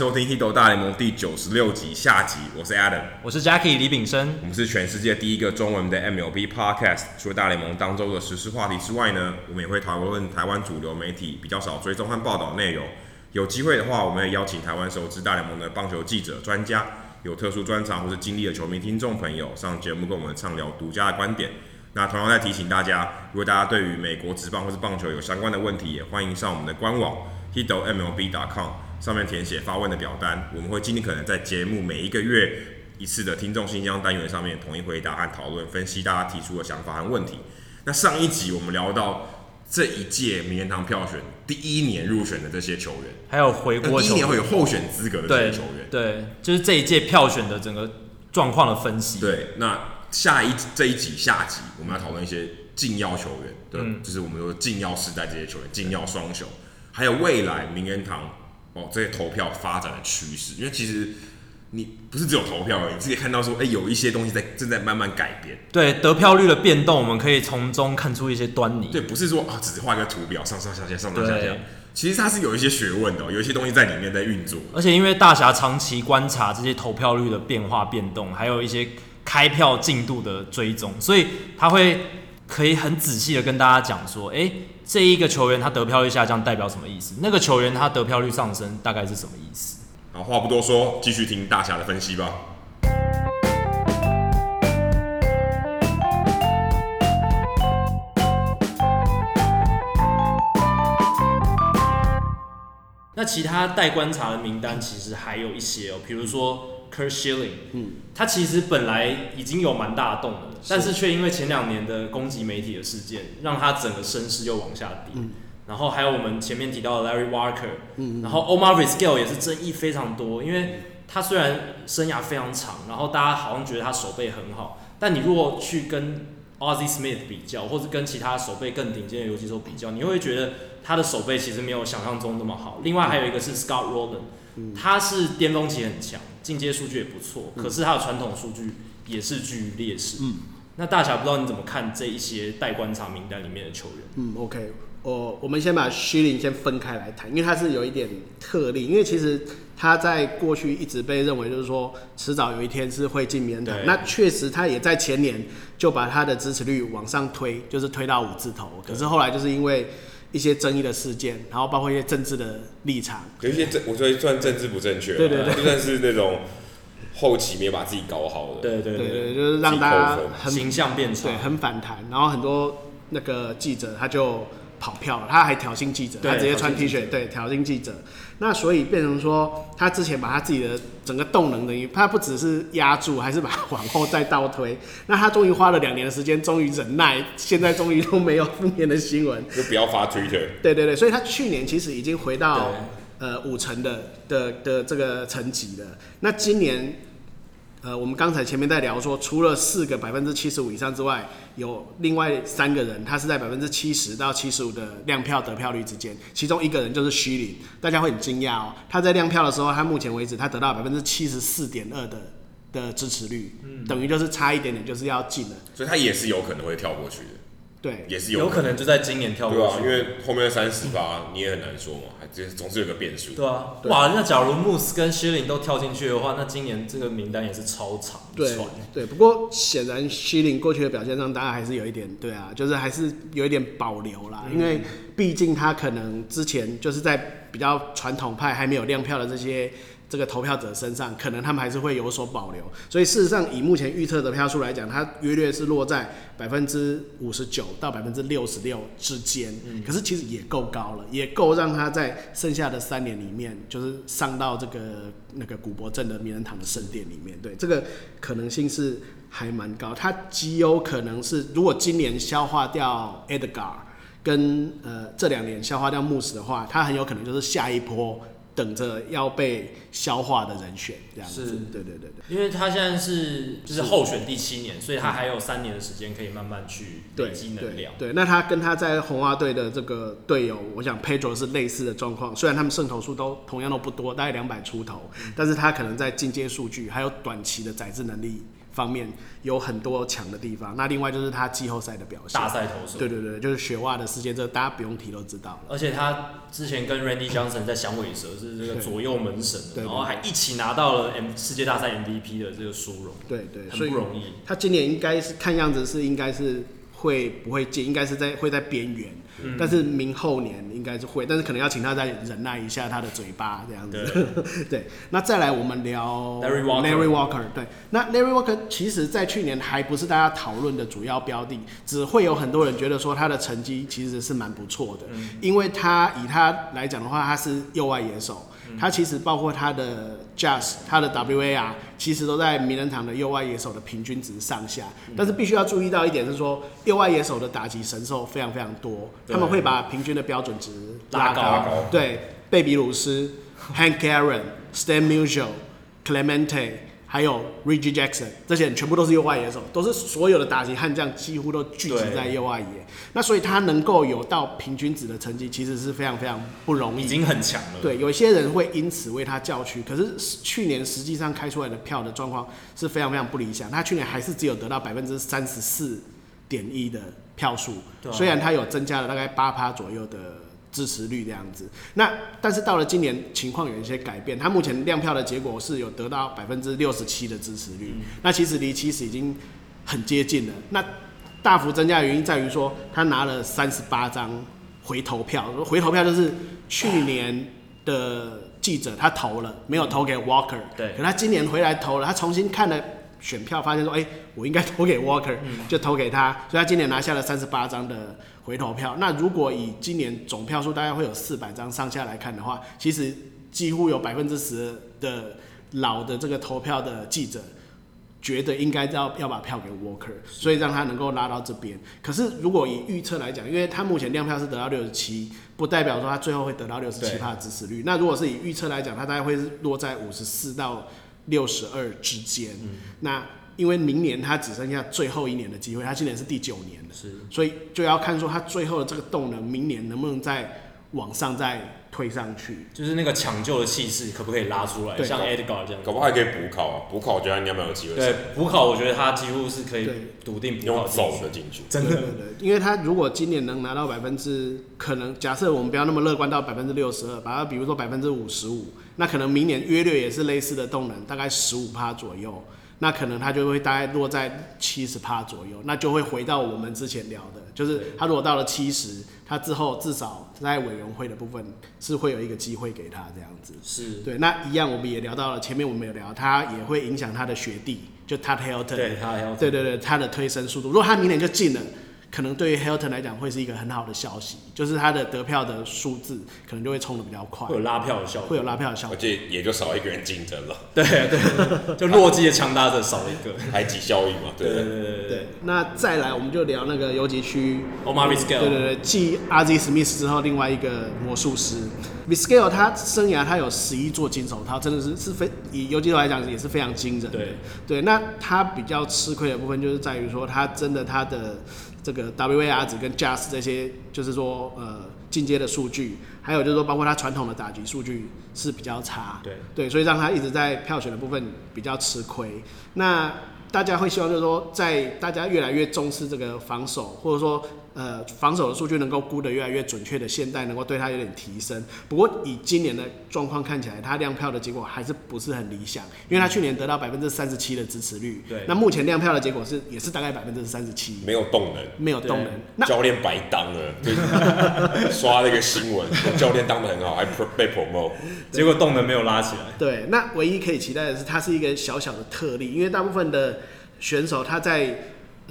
收听《Hito 大联盟》第九十六集下集。我是 Adam，我是 Jackie 李炳生。我们是全世界第一个中文的 MLB Podcast。除了大联盟当周的时事话题之外呢，我们也会讨论台湾主流媒体比较少追踪和报道内容。有机会的话，我们也邀请台湾熟知大联盟的棒球记者、专家，有特殊专长或是经历的球迷听众朋友上节目跟我们畅聊独家的观点。那同样在提醒大家，如果大家对于美国职棒或是棒球有相关的问题，也欢迎上我们的官网 hitomlb.com。上面填写发问的表单，我们会尽可能在节目每一个月一次的听众信箱单元上面统一回答和讨论，分析大家提出的想法和问题。那上一集我们聊到这一届名人堂票选第一年入选的这些球员，还有回国第一年会有候选资格的这些球员，对，对，就是这一届票选的整个状况的分析。对，那下一这一集下集我们要讨论一些禁药球员，对，嗯、就是我们说禁药时代这些球员，禁药双雄，还有未来名人堂。哦，这些投票发展的趋势，因为其实你不是只有投票而已，你自己看到说，哎，有一些东西在正在慢慢改变。对，得票率的变动，我们可以从中看出一些端倪。对，不是说啊，只是画一个图表，上上下下，上上下下。其实它是有一些学问的，有一些东西在里面在运作。而且因为大侠长期观察这些投票率的变化变动，还有一些开票进度的追踪，所以他会可以很仔细的跟大家讲说，哎。这一个球员他得票率下降代表什么意思？那个球员他得票率上升大概是什么意思？好，话不多说，继续听大侠的分析吧。那其他待观察的名单其实还有一些哦，比如说。Curt Schilling，嗯，他其实本来已经有蛮大的动能，但是却因为前两年的攻击媒体的事件，让他整个声势又往下跌。嗯，然后还有我们前面提到的 Larry Walker，嗯，然后 Omar Vizquel 也是争议非常多，因为他虽然生涯非常长，然后大家好像觉得他手背很好，但你如果去跟 Ozzie Smith 比较，或者跟其他手背更顶尖的游击手比较，你会觉得他的手背其实没有想象中那么好。另外还有一个是 Scott Rolen，他是巅峰期很强。进阶数据也不错，可是他的传统数据也是居于劣势。嗯，那大侠不知道你怎么看这一些待观察名单里面的球员？嗯，OK，我我们先把 Schilling 先分开来谈，因为他是有一点特例，因为其实他在过去一直被认为就是说迟早有一天是会进名人堂。那确实他也在前年就把他的支持率往上推，就是推到五字头。可是后来就是因为一些争议的事件，然后包括一些政治的立场，有一些政，我觉得算政治不正确，对对对，就算是那种后期没有把自己搞好的，对对对，对，就是让大家很形象变差，对，很反弹，然后很多那个记者他就跑票了，他还挑衅记者，他直接穿 T 恤，对，挑衅记者。那所以变成说，他之前把他自己的整个动能等于，他不只是压住，还是把它往后再倒推。那他终于花了两年的时间，终于忍耐，现在终于都没有负面的新闻，就不要发 Twitter。对对对，所以他去年其实已经回到呃五成的的的这个层级了。那今年。呃，我们刚才前面在聊说，除了四个百分之七十五以上之外，有另外三个人，他是在百分之七十到七十五的量票得票率之间，其中一个人就是 Schilling，大家会很惊讶哦，他在量票的时候，他目前为止他得到百分之七十四点二的的支持率，嗯，等于就是差一点点就是要进了，所以他也是有可能会跳过去的。对，也是有可能就在今年跳过去，对啊，因为后面的三十八你也很难说嘛，还这总是有个变数。对啊，哇，那假如穆斯跟 Schilling 都跳进去的话，那今年这个名单也是超长。对对，不过显然 Schilling 过去的表现上，大家还是有一点，对啊，就是还是有一点保留啦，因为毕竟他可能之前就是在比较传统派还没有亮票的这些。这个投票者身上，可能他们还是会有所保留，所以事实上，以目前预测的票数来讲，它约略是落在百分之五十九到百分之六十六之间。嗯，可是其实也够高了，也够让他在剩下的三年里面，就是上到这个那个古柏镇的名人堂的圣殿里面。对，这个可能性是还蛮高。他极有可能是，如果今年消化掉 Edgar 跟呃这两年消化掉穆斯的话，他很有可能就是下一波。等着要被消化的人选，这样子。对对对对。因为他现在是就是候选第七年，所以他还有三年的时间可以慢慢去累积能量。对，那他跟他在红袜队的这个队友，我想 Pedro 是类似的状况。虽然他们胜投数都同样都不多，大概两百出头，嗯，但是他可能在进阶数据还有短期的载制能力方面有很多强的地方。那另外就是他季后赛的表现，大赛投手，对对对，就是雪袜的事件，这个大家不用提都知道了。而且他之前跟 Randy Johnson 在响尾蛇是这个左右门神，然后还一起拿到了 M 世界大赛 MVP 的这个殊荣，对对，很不容易。他今年应该是看样子是应该是会不会进，应该是在会在边缘。嗯、但是明后年应该是会，但是可能要请他再忍耐一下他的嘴巴这样子。对，对，那再来我们聊 Larry Walker。Larry Walker，对，那 Larry Walker 其实在去年还不是大家讨论的主要标的，只会有很多人觉得说他的成绩其实是蛮不错的，嗯、因为他以他来讲的话，他是右外野手。他其实包括他的 Jazz 他的 WAR，其实都在名人堂的右外野手的平均值上下。但是必须要注意到一点是说，右外野手的打击神兽非常非常多，他们会把平均的标准值拉高。拉高对，贝比鲁斯、Hank Aaron、Stan Musial、Clemente。还有 Reggie Jackson，这些人全部都是右外野手，都是所有的打击悍将几乎都聚集在右外野。那所以他能够有到平均值的成绩，其实是非常非常不容易，已经很强了。对，有一些人会因此为他叫屈，可是去年实际上开出来的票的状况是非常非常不理想。他去年还是只有得到百分之三十四点一的票数，啊、虽然他有增加了大概八趴左右的。支持率这样子，那但是到了今年情况有一些改变，他目前亮票的结果是有得到百分之六十七的支持率，嗯、那其实离七十已经很接近了。那大幅增加的原因在于说，他拿了三十八张回头票，回头票就是去年的记者他投了，没有投给 Walker，对，可他今年回来投了，他重新看了选票，发现说，哎、欸，我应该投给 Walker，、嗯、就投给他，所以他今年拿下了三十八张的。回头票，那如果以今年总票数大概会有四百张上下来看的话，其实几乎有百分之十的老的这个投票的记者觉得应该要要把票给 Walker，所以让他能够拉到这边。可是如果以预测来讲，因为他目前量票是得到六十七，不代表说他最后会得到六十七趴的支持率。那如果是以预测来讲，他大概会是落在五十四到六十二之间。嗯、那因为明年他只剩下最后一年的机会，他今年是第九年了，是，所以就要看说他最后的这个动能，明年能不能再往上再推上去，就是那个抢救的气势可不可以拉出来，对。像 Edgar 这样，搞不好还可以补考啊，补考我觉得应该蛮有机会。对，补考我觉得他几乎是可以笃定补考走的进去，真的，对对对，因为他如果今年能拿到百分之，可能假设我们不要那么乐观到百分之六十二，把它比如说百分之五十五，那可能明年约略也是类似的动能，大概十五趴左右。那可能它就会大概落在七十趴左右，那就会回到我们之前聊的，就是他如果到了七十，他之后至少在委员会的部分是会有一个机会给他这样子。是对，那一样我们也聊到了，前面我们有聊，他也会影响他的学弟，就他 Helton，对对对，他的推升速度，如果他明年就进了。可能对于 Hilton 来讲会是一个很好的消息，就是他的得票的数字可能就会冲的比较快，会有拉票的效果，会有拉票的效果，而且也就少一个人竞争了。对对，就洛基的强大者少一个，排挤效应嘛。对对对对对。那再来我们就聊那个游击区，Omar Vizquel，对对对，继 Ozzie Smith 之后另外一个魔术师 Vizquel 他生涯他有十一座金手套，真的是是非以游击手来讲也是非常惊人的。对对，那他比较吃亏的部分就是在于说他真的他的。这个 WAR 值跟 JAS 这些，就是说呃进阶的数据，还有就是说包括他传统的打击数据是比较差，对对，所以让他一直在票选的部分比较吃亏。那大家会希望就是说，在大家越来越重视这个防守，或者说。呃，防守的数据能够估得越来越准确的现代，能够对他有点提升。不过以今年的状况看起来，他亮票的结果还是不是很理想，因为他去年得到百分之三十七的支持率。对。那目前亮票的结果是也是大概百分之三十七。没有动能。没有动能。那教练白当了。刷了一个新闻，教练当的很好，还被 promote，结果动能没有拉起来。对。那唯一可以期待的是，他是一个小小的特例，因为大部分的选手他在。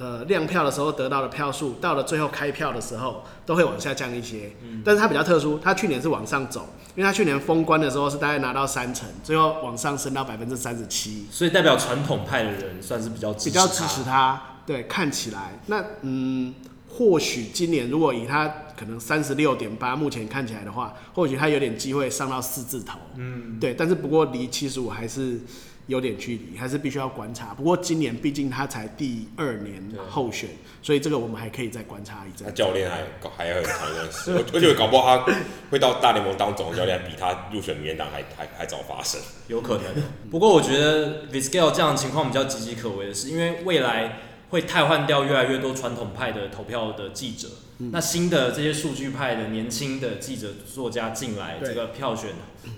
呃，亮票的时候得到的票数，到了最后开票的时候，都会往下降一些。嗯，但是它比较特殊，它去年是往上走，因为它去年封关的时候是大概拿到三成，最后往上升到百分之三十七。所以代表传统派的人算是比较支持比较支持他。对，看起来那嗯，或许今年如果以他可能三十六点八，目前看起来的话，或许他有点机会上到四字头。嗯，对，但是不过离七十五还是有点距离，还是必须要观察。不过今年毕竟他才第二年候选，所以这个我们还可以再观察一阵。他教练还搞还要很长一段时间，我觉得搞不好他会到大联盟当总教练，比他入选名人堂还还还早发生。有可能。不过我觉得 Vizquel 这样的情况比较岌岌可危的是，因为未来。会汰换掉越来越多传统派的投票的记者，嗯、那新的这些数据派的年轻的记者作家进来这个票选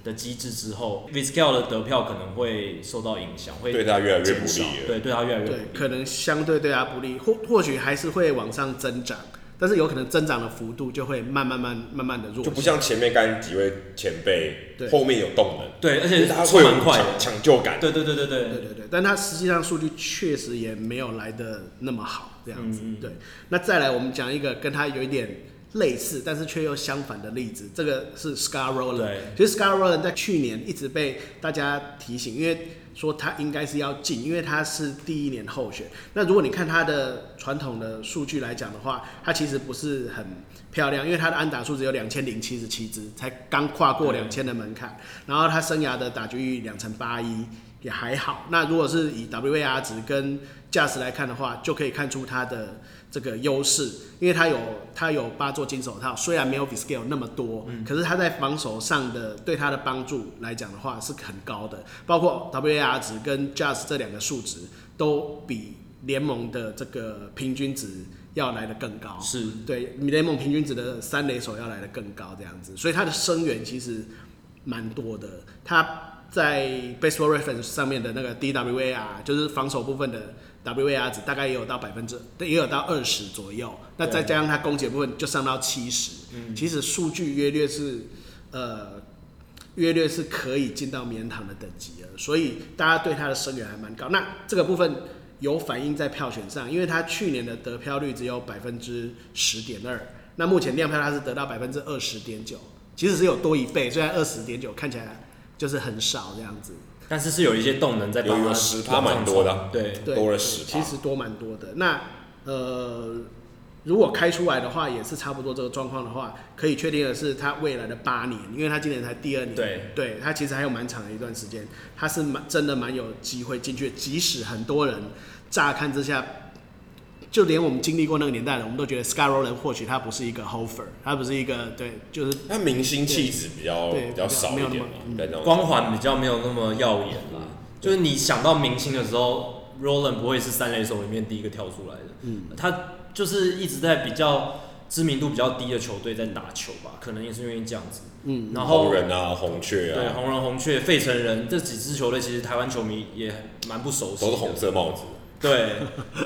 的机制之后，Vizquel 的得票可能会受到影响，会对他越来越不利。对，对他越来越不利，可能相对对他不利，或或许还是会往上增长。但是有可能增长的幅度就会慢慢慢慢慢的弱，就不像前面刚几位前辈，后面有动能，对，而且他会蛮快，抢救感，对对对对对。对对对，但他实际上数据确实也没有来的那么好，这样子，嗯、对。那再来我们讲一个跟他有一点类似，但是却又相反的例子，这个是 Rolen，对，其实 Scott Rolen 在去年一直被大家提醒，因为。说他应该是要进，因为他是第一年候选。那如果你看他的传统的数据来讲的话，他其实不是很漂亮，因为他的安打数只有两千零七十七支，才刚跨过两千的门槛。然后他生涯的打击率两成八一也还好。那如果是以 WAR 值跟价值来看的话，就可以看出他的。这个优势，因为他有他有八座金手套，虽然没有 Viscale 那么多，嗯，可是他在防守上的对他的帮助来讲的话是很高的，包括 WAR 值跟 Just 这两个数值都比联盟的这个平均值要来得更高，是。对联盟平均值的三垒手要来得更高这样子，所以他的生源其实蛮多的，他在 Baseball Reference 上面的那个 DWAR 就是防守部分的。WAR 值大概也有到百分之，也有到二十左右。那再加上它攻击部分就上到七十，嗯，其实数据约略是，呃，约略是可以进到名人堂的等级了。所以大家对他的声援还蛮高。那这个部分有反映在票选上，因为他去年的得票率只有百分之十点二，那目前亮票他是得到百分之二十点九，其实是有多一倍。虽然二十点九看起来就是很少这样子。但是是有一些动能在帮他，十趴蛮多的，对，多了十趴，其实多蛮多的。那呃，如果开出来的话，也是差不多这个状况的话，可以确定的是，他未来的八年，因为他今年才第二年，对，对他其实还有蛮长的一段时间，他是蛮真的蛮有机会进去，即使很多人乍看之下。就连我们经历过那个年代的，我们都觉得 Rolen 或许他不是一个 Hofer，他不是一个对，就是他明星气质比较比较少一点嘛，光环比较没有那么耀眼啦。就是你想到明星的时候，Rolen 不会是三垒手里面第一个跳出来的。嗯，他就是一直在比较知名度比较低的球队在打球吧，可能也是因为这样子。嗯，然后红人啊，红雀啊，对，红人、红雀、费城人这几支球队，其实台湾球迷也蛮不熟悉，都是红色帽子。对，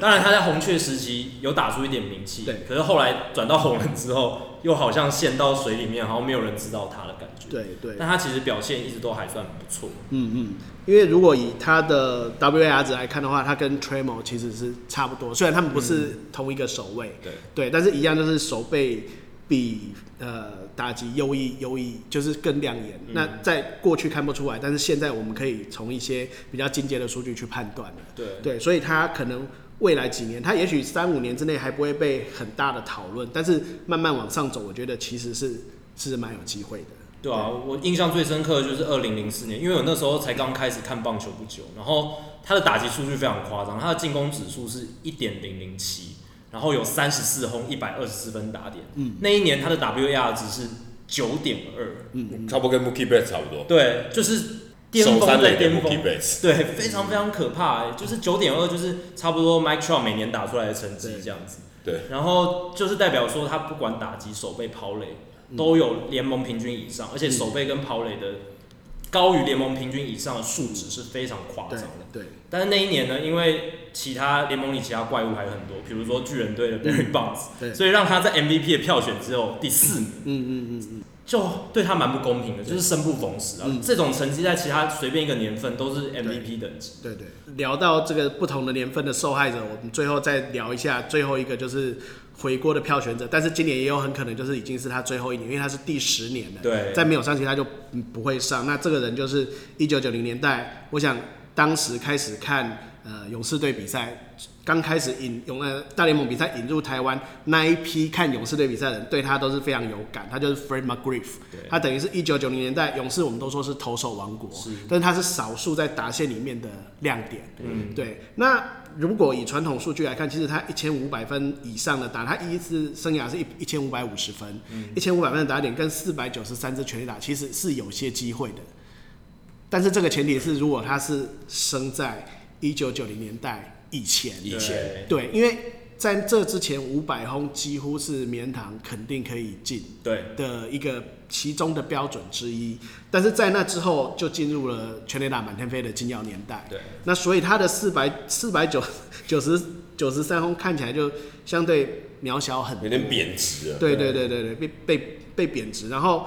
当然他在红雀时期有打出一点名气，对，可是后来转到红人之后，又好像陷到水里面，好像没有人知道他的感觉。对对，但他其实表现一直都还算不错。嗯嗯，因为如果以他的 WAR 值来看的话，他跟 Trammell 其实是差不多，虽然他们不是同一个守卫，对对，但是一样就是守备比呃。打击优异，优异就是更亮眼。嗯、那在过去看不出来，但是现在我们可以从一些比较精简的数据去判断了。对对，所以他可能未来几年，他也许三五年之内还不会被很大的讨论，但是慢慢往上走，我觉得其实是是蛮有机会的。对啊，我印象最深刻的就是二零零四年，因为我那时候才刚开始看棒球不久，然后他的打击数据非常夸张，他的进攻指数是一点零零七。然后有三十四轰，一百二十四分打点。嗯，那一年他的 WAR 值是九点二，嗯，差不多跟 Mookie Betts 差不多。对，就是巅峰在巅峰。对，非常非常可怕，欸，就是九点二，就是差不多 Mike Trout 每年打出来的成绩这样子。对。然后就是代表说，他不管打击、手背、跑垒，都有联盟平均以上，而且手背跟跑垒的。高于联盟平均以上的数值是非常夸张的。对。对，但是那一年呢，因为其他联盟里其他怪物还有很多，比如说巨人队的 Barry Bonds，对，所以让他在 MVP 的票选只有第四名。嗯嗯嗯嗯。就对他蛮不公平的，就是生不逢时啊。嗯、这种成绩在其他随便一个年份都是 MVP 等级。对对，对。聊到这个不同的年份的受害者，我们最后再聊一下最后一个就是。回锅的票选者，但是今年也有很可能就是已经是他最后一年，因为他是第十年了。对，在没有上去他就不会上。那这个人就是一九九零年代，我想当时开始看呃勇士队比赛，刚开始引勇呃大联盟比赛引入台湾那一批看勇士队比赛的人，对他都是非常有感。他就是 Fred McGriff，他等于是一九九零年代勇士，我们都说是投手王国，是但是他是少数在打线里面的亮点。嗯，对。那如果以传统数据来看，其实他一千五百分以上的打，他一次生涯是一一千五百五十分，一千五百分的打点跟四百九十三支全垒打，其实是有些机会的。但是这个前提是，如果他是生在一九九零年代以前，以前对，因为在这之前五百轰几乎是棉糖肯定可以进对的一个其中的标准之一。但是在那之后就进入了全垒打满天飞的金钥年代，对，那所以他的四百四百九九十九十三轰看起来就相对渺小很多，有点贬值了。对对对对对，被被被贬值。然后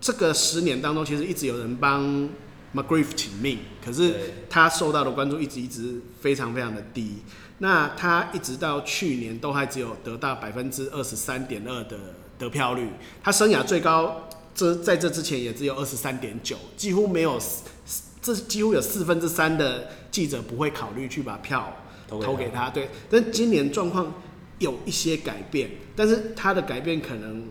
这个十年当中，其实一直有人帮。McGriff 请命，可是他受到的关注一直一直非常非常的低。那他一直到去年都还只有得到百分之二十三点二的得票率，他生涯最高这在这之前也只有二十三点九，几乎没有，这几乎有四分之三的记者不会考虑去把票投给他。对，但今年状况有一些改变，但是他的改变可能。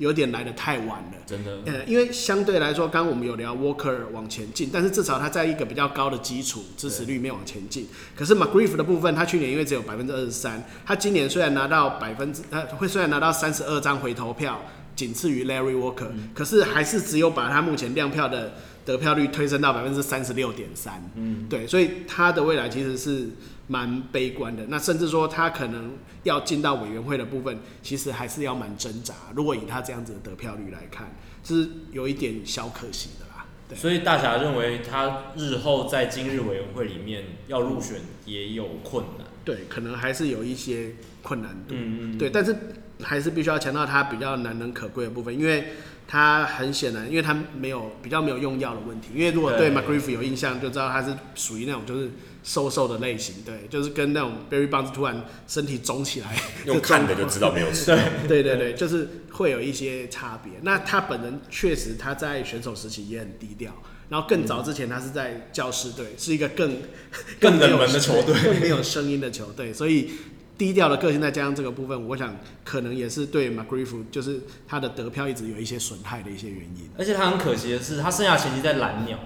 有点来的太晚了，真的。呃，因为相对来说，刚刚我们有聊 Walker 往前进，但是至少他在一个比较高的基础支持率里面往前进。可是 McGriff 的部分，他去年因为只有百分之二十三，他今年虽然拿到百分之，呃，会虽然拿到三十二张回头票，仅次于 Larry Walker，嗯，可是还是只有把他目前亮票的得票率推升到百分之三十六点三。嗯，对，所以他的未来其实是。蛮悲观的，那甚至说他可能要进到委员会的部分，其实还是要蛮挣扎。如果以他这样子的得票率来看，是有一点小可惜的啦。对，所以大侠认为他日后在今日委员会里面要入选也有困难。对，可能还是有一些困难度。嗯嗯。对，但是还是必须要强调他比较难能可贵的部分，因为他很显然，因为他没有比较没有用药的问题。因为如果对 McGriff 有印象，就知道他是属于那种就是。瘦瘦的类型，对，就是跟那种 Barry Bonds 突然身体肿起来，用看的就知道没有事。对 对对，就是会有一些差别。那他本人确实他在选手时期也很低调，然后更早之前他是在教师队，是一个更 更冷门的球队，更没有声音的球队，所以低调的个性再加上这个部分，我想可能也是对 McGriff 就是他的得票一直有一些损害的一些原因。而且他很可惜的是，他生涯前期在蓝鸟，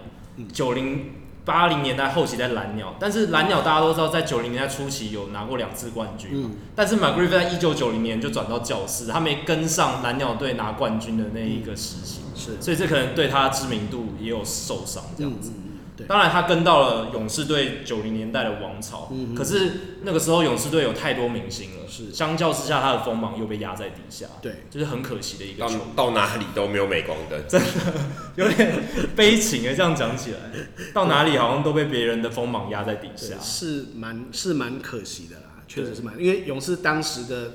九零。八零年代后期在蓝鸟，但是蓝鸟大家都知道，在九零年代初期有拿过两次冠军。嗯，但是 McGriff 在一九九零年就转到教士，他没跟上蓝鸟队拿冠军的那一个时期，是，所以这可能对他知名度也有受伤这样子。对，当然他跟到了勇士队九零年代的王朝，嗯，可是那个时候勇士队有太多明星了，是，相较之下他的锋芒又被压在底下，对，就是很可惜的一个球到，到哪里都没有镁光灯，真 的有点悲情啊，这样讲起来，到哪里好像都被别人的锋芒压在底下，是蛮是蛮可惜的啦，确实是蛮，因为勇士当时的。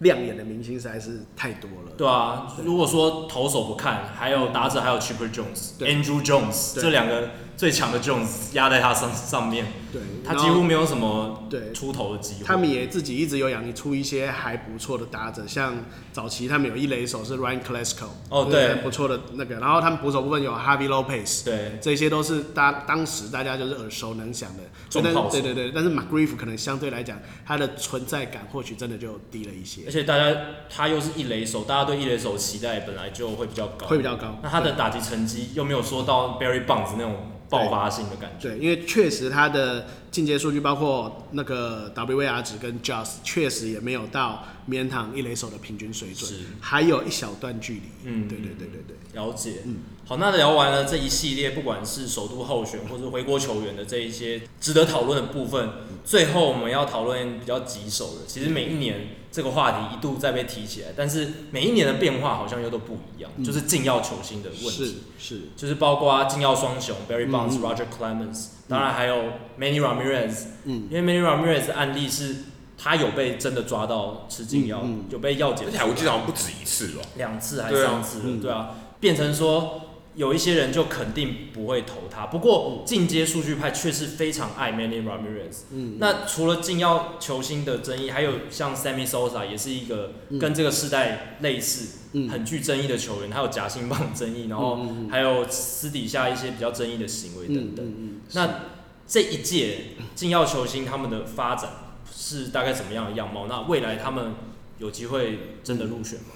亮眼的明星实在是太多了。对啊，如果说投手不看，还有打者，还有 Chipper Jones、Andrew Jones 这两个最强的 Jones 压在他上上面，对，他几乎没有什么对出头的机会。他们也自己一直有养出一些还不错的打者，像早期他们有一垒手是 Ryan c l a s c o 哦对，不错的那个。然后他们捕手部分有 Harvey Lopez，对，这些都是大当时大家就是耳熟能详的。对对对，但是 McGriff 可能相对来讲，他的存在感或许真的就低了一些。而且大家他又是一垒手，大家对一垒手期待本来就会比较高，会比较高。那他的打击成绩又没有说到 Barry Bonds 那种爆发性的感觉。对，因为确实他的进阶数据包括那个 WVR 值跟 Just 确实也没有到棉糖一垒手的平均水准，是还有一小段距离。嗯，对对对对对，了解。嗯，好，那聊完了这一系列，不管是首都候选或者回国球员的这一些值得讨论的部分，最后我们要讨论比较棘手的，其实每一年。这个话题一度再被提起来，但是每一年的变化好像又都不一样，嗯、就是禁药球星的问题，是，是。就是包括禁药双雄 Barry Bonds、嗯、Roger Clemens，当然还有 Manny Ramirez，嗯，因为 Manny Ramirez 的案例是他有被真的抓到吃禁药，有被药检，而且我记得好像不止一次了，两次还是三次，对啊，变成说。有一些人就肯定不会投他，不过进阶数据派却是非常爱 Manny Ramirez。嗯，那除了禁药球星的争议，还有像 Sammy Sosa 也是一个跟这个世代类似、很具争议的球员，还有夹心棒争议，然后还有私底下一些比较争议的行为等等。那这一届金耀球星他们的发展是大概怎么样的样貌？那未来他们有机会真的入选吗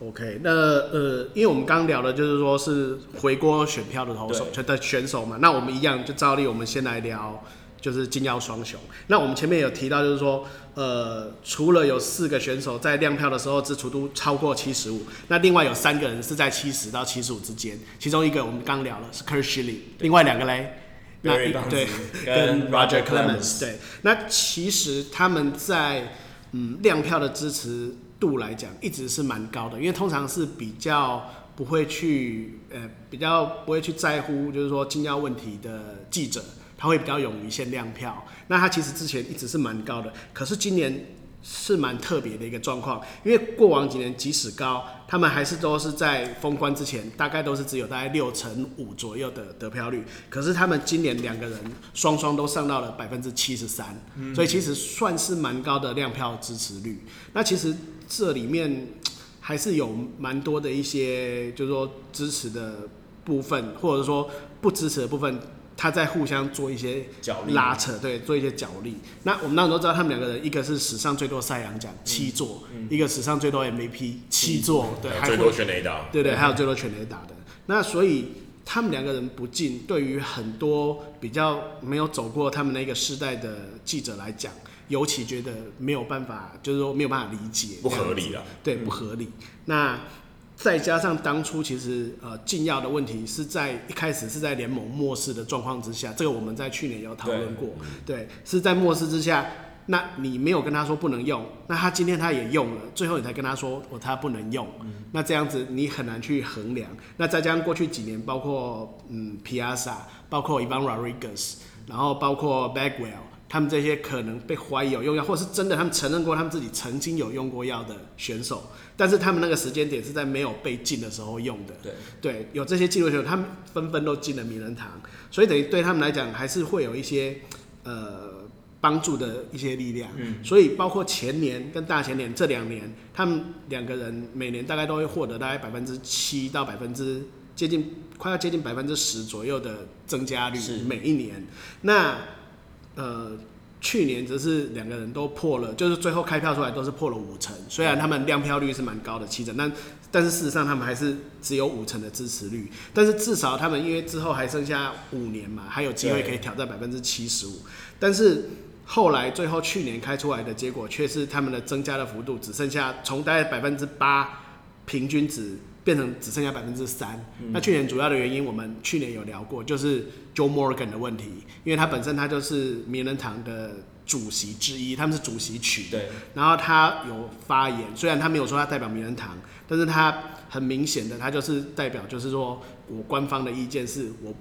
？OK，那呃，因为我们刚聊的就是说是回锅选票的投手，的选手嘛，那我们一样就照例，我们先来聊。就是金腰双雄。那我们前面有提到，就是说，呃，除了有四个选手在亮票的时候支出都超过七十五，那另外有三个人是在七十到七十五之间。其中一个我们刚聊了是 Curt Schilling，另外两个嘞，那对跟 Roger Clemens。对，那其实他们在嗯亮票的支持度来讲，一直是蛮高的，因为通常是比较不会去呃比较不会去在乎，就是说金耀问题的记者。他会比较勇于先亮票，那他其实之前一直是蛮高的，可是今年是蛮特别的一个状况，因为过往几年即使高，他们还是都是在封关之前，大概都是只有大概六成五左右的得票率，可是他们今年两个人双双都上到了百分之七十三，所以其实算是蛮高的亮票支持率。那其实这里面还是有蛮多的一些，就是说支持的部分，或者说不支持的部分。他在互相做一些拉扯，对，做一些角力。那我们当时都知道，他们两个人，一个是史上最多赛扬奖七座，嗯、一个史上最多 MVP 七座，对，还有最多全垒打，对对，还有最多全垒打的。那所以他们两个人不进，对于很多比较没有走过他们那个时代的记者来讲，尤其觉得没有办法，就是说没有办法理解，不合理啊，对，不合理。嗯、那再加上当初其实呃禁药的问题是在一开始是在联盟漠视的状况之下，这个我们在去年有讨论过，对，对，是在漠视之下，那你没有跟他说不能用，那他今天他也用了，最后你才跟他说我他不能用，嗯、那这样子你很难去衡量。那再加上过去几年，包括嗯皮亚萨，包括 Ivan Rodriguez，然后包括 Bagwell。他们这些可能被怀疑有用药，或者是真的他们承认过他们自己曾经有用过药的选手，但是他们那个时间点是在没有被禁的时候用的。对，对，有这些记录选手，他们纷纷都进了名人堂，所以等于对他们来讲还是会有一些呃帮助的一些力量。嗯，所以包括前年跟大前年这两年，他们两个人每年大概都会获得大概百分之七到百分之接近快要接近百分之十左右的增加率，每一年。那呃，去年则是两个人都破了，就是最后开票出来都是破了五成。虽然他们亮票率是蛮高的七成，但但是事实上他们还是只有五成的支持率。但是至少他们因为之后还剩下五年嘛，还有机会可以挑战百分之七十五。但是后来最后去年开出来的结果却是他们的增加的幅度只剩下从大概百分之八平均值。变成只剩下百分之三。那去年主要的原因，我们去年有聊过，就是 Joe Morgan 的问题，因为他本身他就是名人堂的主席之一，他们是主席取。对。然后他有发言，虽然他没有说他代表名人堂，但是他很明显的，他就是代表，就是说我官方的意见是我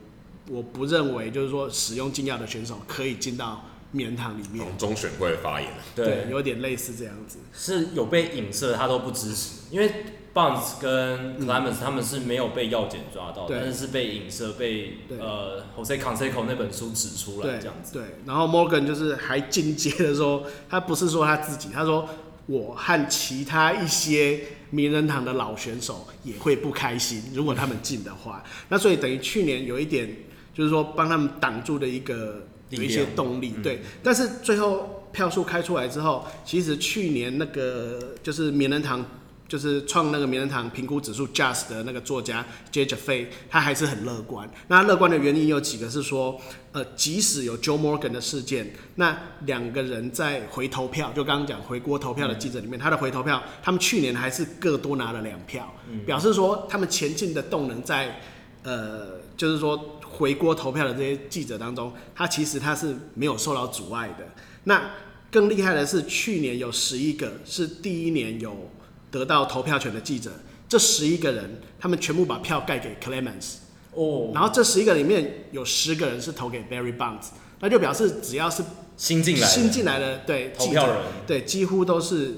我不认为，就是说使用禁药的选手可以进到名人堂里面。中选会的发言。对，有点类似这样子。是有被影射，他都不支持，因为。Bonds 跟 Clemens 他们是没有被药检抓到，但是是被影射，被呃 Jose Canseco 那本书指出来这样子。对，然后 Morgan 就是还进阶的说，他不是说他自己，他说我和其他一些名人堂的老选手也会不开心，如果他们进的话，那所以等于去年有一点就是说帮他们挡住的一个有一些动力，对。但是最后票数开出来之后，其实去年那个就是名人堂。就是创那个名人堂评估指数 JUST 的那个作家 Jay Jaffe，他还是很乐观。那乐观的原因有几个是说，呃，即使有 Joe Morgan 的事件，那两个人在回投票，就刚刚讲回锅投票的记者里面，他的回投票，他们去年还是各多拿了两票，表示说他们前进的动能在，呃，就是说回锅投票的这些记者当中，他其实他是没有受到阻碍的。那更厉害的是，去年有十一个是第一年有。得到投票权的记者，这十一个人，他们全部把票盖给 Clemens，哦，然后这十一个里面有十个人是投给 Barry Bonds，那就表示只要是新进来新进来的对投票人，对几乎都是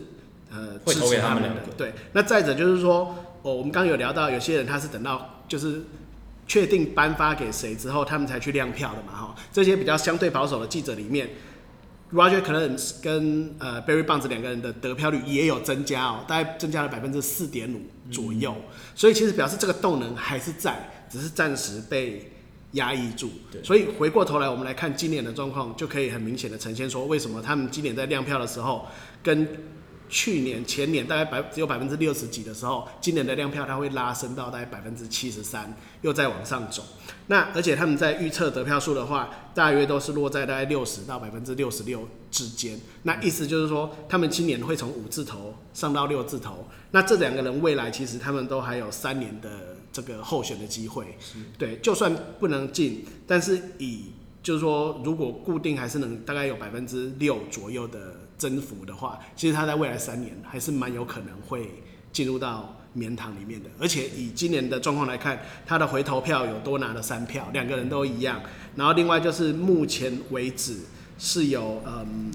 呃会投给他们两个，对。那再者就是说，哦，我们刚刚有聊到有些人他是等到就是确定颁发给谁之后，他们才去亮票的嘛，哈。这些比较相对保守的记者里面。Roger Clemens 跟呃 Barry Bonds 两个人的得票率也有增加哦，大概增加了百分之四点五左右，嗯、所以其实表示这个动能还是在，只是暂时被压抑住。所以回过头来，我们来看今年的状况，就可以很明显的呈现说，为什么他们今年在亮票的时候跟去年、前年大概百只有百分之六十几的时候，今年的量票它会拉升到大概百分之七十三，又再往上走。那而且他们在预测得票数的话，大约都是落在大概六十到百分之六十六之间。那意思就是说，他们今年会从五字头上到六字头。那这两个人未来其实他们都还有三年的这个候选的机会。对，就算不能进，但是以就是说，如果固定还是能大概有百分之六左右的增幅的话，其实他在未来三年还是蛮有可能会进入到棉堂里面的。而且以今年的状况来看，他的回头票有多拿了三票，两个人都一样。然后另外就是目前为止是有嗯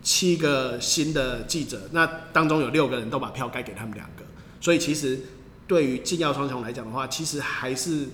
七个新的记者，那当中有六个人都把票该给他们两个。所以其实对于禁药双雄来讲的话，其实还是。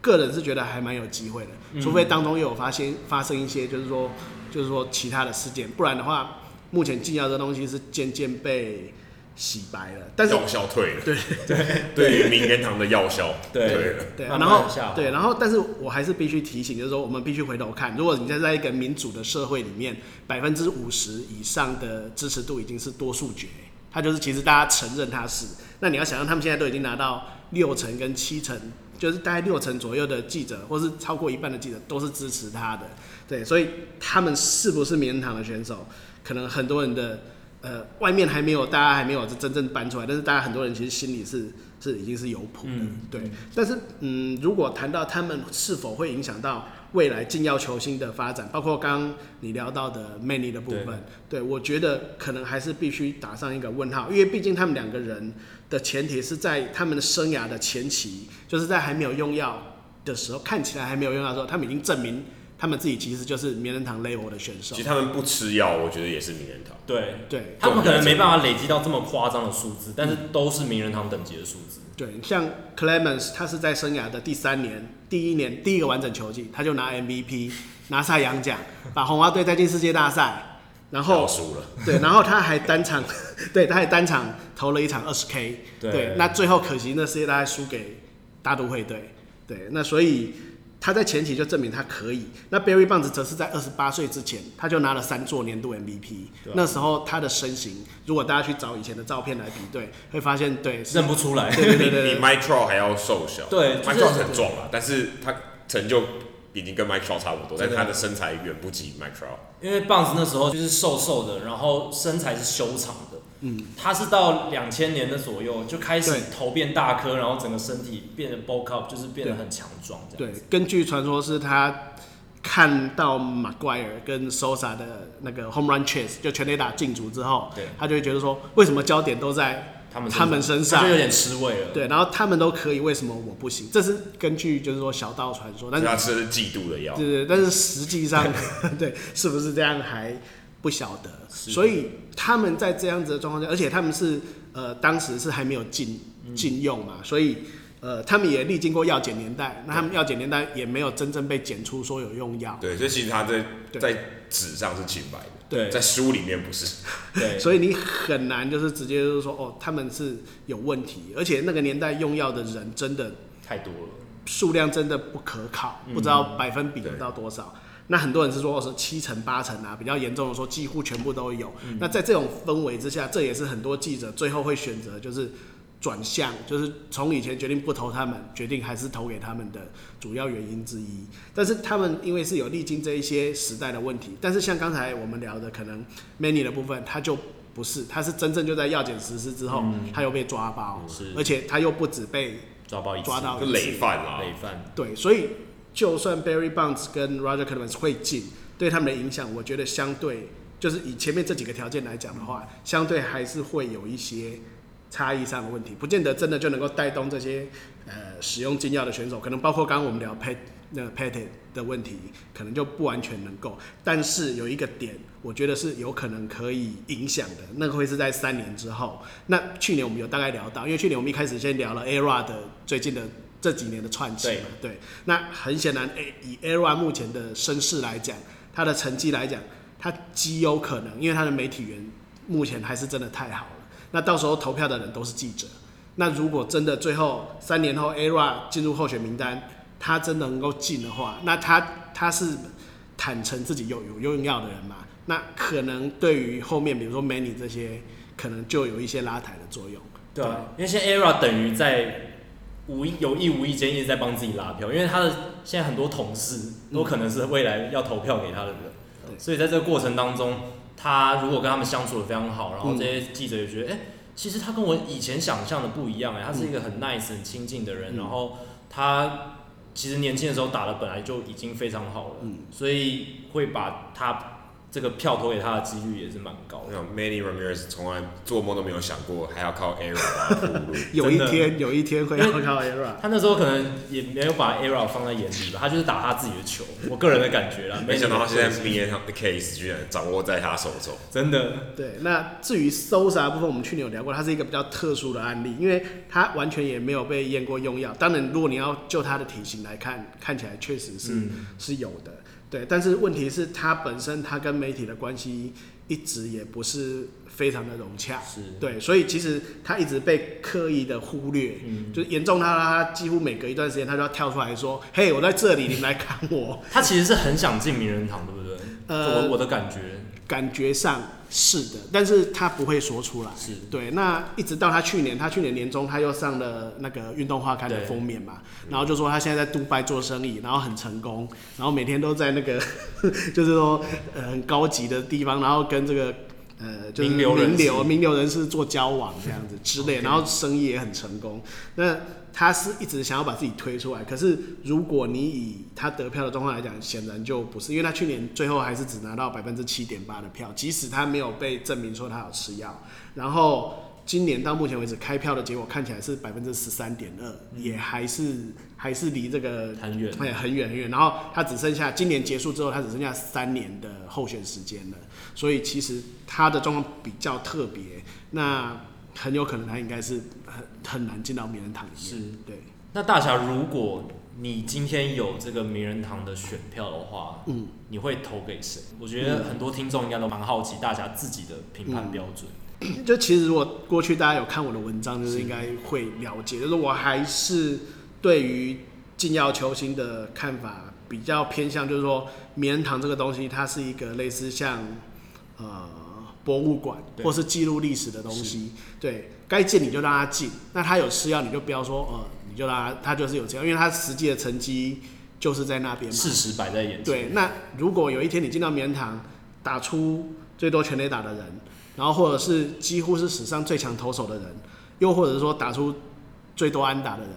个人是觉得还蛮有机会的，除非当中又有发现发生一些，就是说，就是说其他的事件，不然的话，目前禁药这东西是渐渐被洗白了，但是药效退了，对 对。对于名人堂的药效 退了，对，然后对，然后但是我还是必须提醒，就是说我们必须回头看，如果你在在一个民主的社会里面，百分之五十以上的支持度已经是多数决，他就是其实大家承认他是，那你要想象他们现在都已经拿到六成跟七成。就是大概六成左右的记者，或是超过一半的记者都是支持他的，对，所以他们是不是名人堂的选手，可能很多人的呃外面还没有，大家还没有真正搬出来，但是大家很多人其实心里是是已经是有谱的，嗯、对。但是嗯，如果谈到他们是否会影响到未来禁药球星的发展，包括刚刚你聊到的 Manny 的部分，对，对我觉得可能还是必须打上一个问号，因为毕竟他们两个人。的前提是在他们的生涯的前期，就是在还没有用药的时候，看起来还没有用药的时候，他们已经证明他们自己其实就是名人堂 level 的选手。其实他们不吃药，我觉得也是名人堂。对对，他们可能没办法累积到这么夸张的数字，但是都是名人堂等级的数字。对，像 Clemens，他是在生涯的第三年，第一年第一个完整球季，他就拿 MVP，拿赛扬奖，把红花队带进世界大赛。然后输了，对，然后他还单场，对，他还单场投了一场二十 K，对，那最后可惜那世界大赛输给大都会队，对，那所以他在前期就证明他可以。那 Barry Bonds 则是在二十八岁之前，他就拿了三座年度 MVP，那时候他的身形，如果大家去找以前的照片来比对，会发现对认不出来，对对对对，比 Mike Trout 还要瘦小，对，Mike Trout 很壮啊，但是他成就。已经跟 Mike Trout 差不多，但是他的身材远不及 Mike Trout。因为 Bonds 那时候就是瘦瘦的，然后身材是修长的。嗯，他是到两千年的左右就开始头变大颗，然后整个身体变得 bulk up，就是变得很强壮。对，根据传说是他看到 Maguire 跟 Sosa 的那个 home run chase 就全垒打进组之后，对，他就会觉得说，为什么焦点都在？他们他们身上。就有点吃味了，对，然后他们都可以，为什么我不行？这是根据就是说小道传说，但是他吃的是嫉妒的药，对对，但是实际上 对是不是这样还不晓得，所以他们在这样子的状况下，而且他们是呃当时是还没有禁禁用嘛，所以呃他们也历经过药检年代，那他们药检年代也没有真正被检出说有用药，对，所以其实他在在纸上是清白的。对，在书里面不是，对，所以你很难就是直接就是说哦，他们是有问题，而且那个年代用药的人真的太多了，数量真的不可考，不知道百分比有到多少。嗯、那很多人是说哦是七成八成啊，比较严重的说几乎全部都有。嗯、那在这种氛围之下，这也是很多记者最后会选择就是。转向就是从以前决定不投他们，决定还是投给他们的主要原因之一。但是他们因为是有历经这一些时代的问题，但是像刚才我们聊的，可能 Manny 的部分，他就不是，他是真正就在药检实施之后，嗯、他又被抓包，而且他又不止被抓包一次，抓到累犯啊，累犯。对，所以就算 Barry Bonds 跟 Roger Clemens 会进，对他们的影响，我觉得相对就是以前面这几个条件来讲的话，相对还是会有一些。差异上的问题，不见得真的就能够带动这些呃使用禁药的选手，可能包括刚刚我们聊 pat 那 Pettitte 的问题，可能就不完全能够。但是有一个点，我觉得是有可能可以影响的，那个会是在三年之后。那去年我们有大概聊到，因为去年我们一开始先聊了 ERA 的最近的这几年的串起嘛，对，那很显然，以 ERA 目前的声势来讲，他的成绩来讲，他极有可能，因为他的媒体缘目前还是真的太好了。那到时候投票的人都是记者，那如果真的最后三年后 ERA 进入候选名单，他真的能够进的话，那他他是坦诚自己有有用药的人嘛？那可能对于后面比如说 Manny 这些，可能就有一些拉抬的作用。对啊，因为现在 ERA 等于在无有意无意间一直在帮自己拉票，因为他的现在很多同事都可能是未来要投票给他的人，嗯、所以在这个过程当中，他如果跟他们相处的非常好，然后这些记者也觉得，哎、嗯欸，其实他跟我以前想象的不一样，哎，他是一个很 nice、很亲近的人，嗯、然后他。其实年轻的时候打的本来就已经非常好了，嗯，所以会把他这个票投给他的几率也是蛮高的。Manny Ramirez 从来做梦都没有想过还要靠 ERA 有一天，有一天会要靠 ERA。他那时候可能也没有把 ERA 放在眼里吧，他就是打他自己的球。我个人的感觉啦，没想到他现在名人堂的 case 居然掌握在他手中，真的。对，那至于 Sosa 部分，我们去年有聊过，他是一个比较特殊的案例，因为他完全也没有被验过用药。当然，如果你要就他的体型来看，看起来确实是、嗯、是有的。对，但是问题是，他本身他跟媒体的关系一直也不是非常的融洽，是对，所以其实他一直被刻意的忽略，嗯，就严重他他几乎每隔一段时间他就要跳出来说，嘿，我在这里，你们来砍我。他其实是很想进名人堂，对不对？呃，我我的感觉。感觉上是的，但是他不会说出来。是对，那一直到他去年，他去年年中他又上了那个运动画刊的封面嘛，然后就说他现在在杜拜做生意，然后很成功，然后每天都在那个 就是说呃很高级的地方，然后跟这个呃就是名流名流名流人士做交往这样子之类，然后生意也很成功。那他是一直想要把自己推出来，可是如果你以他得票的状况来讲，显然就不是，因为他去年最后还是只拿到百分之七点八的票，即使他没有被证明说他有吃药。然后今年到目前为止开票的结果看起来是百分之十三点二，也还是还是离这个很远，很远很远。然后他只剩下今年结束之后，他只剩下三年的候选时间了，所以其实他的状况比较特别。那很有可能他应该是很很难进到名人堂里面。是，对。那大侠，如果你今天有这个名人堂的选票的话，嗯，你会投给谁？我觉得很多听众应该都蛮好奇大侠自己的评判标准。嗯，就其实如果过去大家有看我的文章，就是应该会了解，就是我还是对于进要球星的看法比较偏向，就是说名人堂这个东西，它是一个类似像呃。博物馆或是记录历史的东西，对，该进你就让他进。那他有吃药，你就不要说，呃，你就让他，他就是有吃药，因为他实际的成绩就是在那边嘛。事实摆在眼前。对，那如果有一天你进到名人堂，打出最多全垒打的人，然后或者是几乎是史上最强投手的人，又或者是说打出最多安打的人，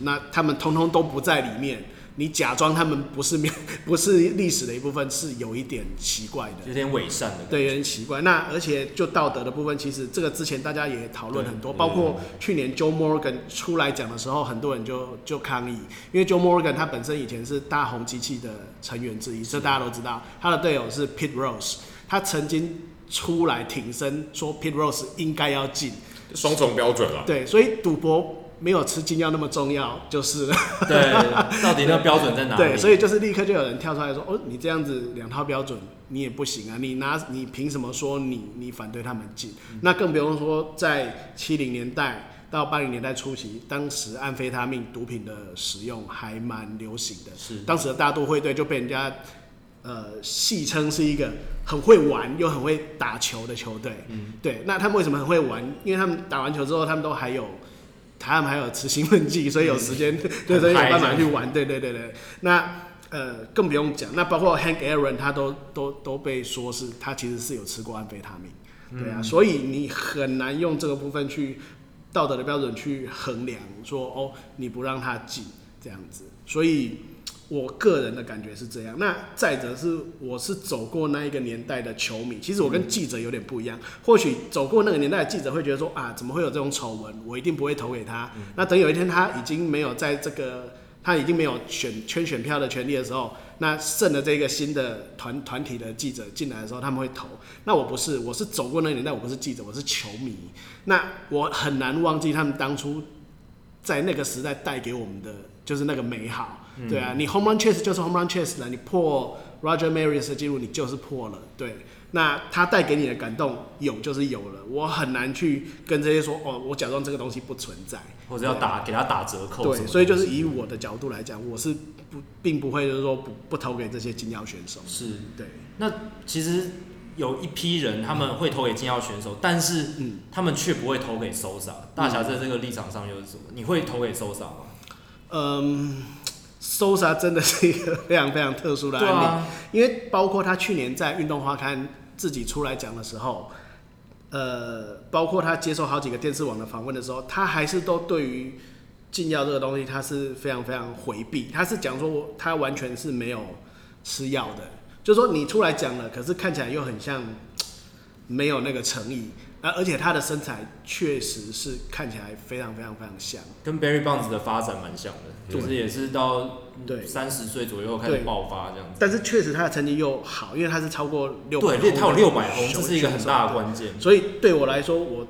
那他们通通都不在里面。你假装他们不是 不是历史的一部分，是有一点奇怪的，有点伪善的，对，有点奇怪。那而且就道德的部分，其实这个之前大家也讨论很多，包括去年 Joe Morgan 出来讲的时候，很多人就就抗议，因为 Joe Morgan 他本身以前是大红机器的成员之一，这大家都知道，他的队友是 Pete Rose，他曾经出来挺身说 Pete Rose 应该要进，双重标准了，对，所以赌博。没有吃禁药那么重要，就是了。对，到底那个标准在哪里？对，所以就是立刻就有人跳出来说：“哦，你这样子两套标准，你也不行啊！你拿你凭什么说你你反对他们禁？嗯、那更不用说在七零年代到八零年代初期，当时安非他命毒品的使用还蛮流行的。是，当时的大都会队就被人家呃戏称是一个很会玩又很会打球的球队。嗯，对。那他们为什么很会玩？因为他们打完球之后，他们都还有。他们还有吃兴奋剂，所以有时间，嗯、对，所以有办法去玩，对对对对。那呃，更不用讲，那包括 Hank Aaron，他都都都被说是他其实是有吃过安非他命，对啊，嗯、所以你很难用这个部分去道德的标准去衡量，说哦，你不让他进这样子，所以。我个人的感觉是这样。那再者是，我是走过那一个年代的球迷。其实我跟记者有点不一样。或许走过那个年代的记者会觉得说啊，怎么会有这种丑闻？我一定不会投给他。那等有一天他已经没有在这个，他已经没有选圈选票的权利的时候，那剩的这个新的团团体的记者进来的时候，他们会投。那我不是，我是走过那个年代，我不是记者，我是球迷。那我很难忘记他们当初在那个时代带给我们的就是那个美好。对啊，你 home run chase 就是 home run chase 了，你破，Roger Maris 的记录你就是破了，对。那他带给你的感动有就是有了，我很难去跟这些说哦，我假装这个东西不存在，或者要打给他打折扣。对，所以就是以我的角度来讲，我是不并不会就是说不不投给这些金腰选手。是，对。那其实有一批人他们会投给金腰选手，但是嗯他们却不会投给 Sosa。大侠在这个立场上又是什么？你会投给 Sosa 吗？嗯。Sosa 真的是一个非常非常特殊的案例，啊、因为包括他去年在《运动花刊》自己出来讲的时候，呃，包括他接受好几个电视网的访问的时候，他还是都对于禁药这个东西，他是非常非常回避。他是讲说他完全是没有吃药的，就是说你出来讲了，可是看起来又很像没有那个诚意。而而且他的身材确实是看起来非常非常非常像，跟 Barry Bonds 的发展蛮像的，对就是也是到对三十岁左右开始爆发这样子。但是确实他的成绩又好，因为他是超过六百，对，他有六百轰，这是一个很大的关键。所以对我来说，我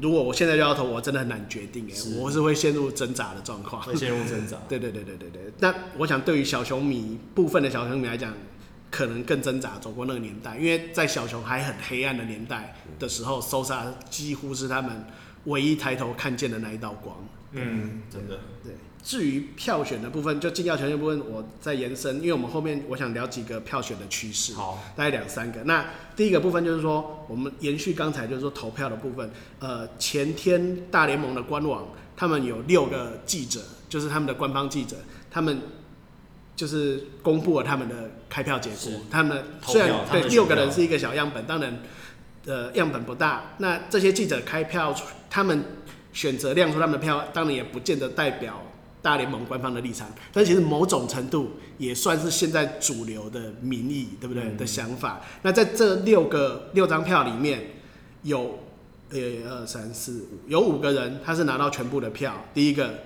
如果我现在就要投，我真的很难决定哎，是我是会陷入挣扎的状况，会陷入挣扎。对对对对对对。那我想对于小熊迷部分的小熊迷来讲。可能更挣扎走过那个年代，因为在小熊还很黑暗的年代的时候，Sosa 几乎是他们唯一抬头看见的那一道光。嗯，真的。对。至于票选的部分，就进要权的部分，我再延伸，因为我们后面我想聊几个票选的趋势。好。大概两三个。那第一个部分就是说，我们延续刚才就是说投票的部分。呃，前天大联盟的官网，他们有六个记者，就是他们的官方记者，他们。就是公布了他们的开票结果，他们虽然对六个人是一个小样本，当然呃样本不大。那这些记者开票，他们选择亮出他们的票，当然也不见得代表大联盟官方的立场。但其实某种程度也算是现在主流的民意，对不对？嗯、的想法。那在这六个六张票里面，有一二三四五，有五个人他是拿到全部的票。第一个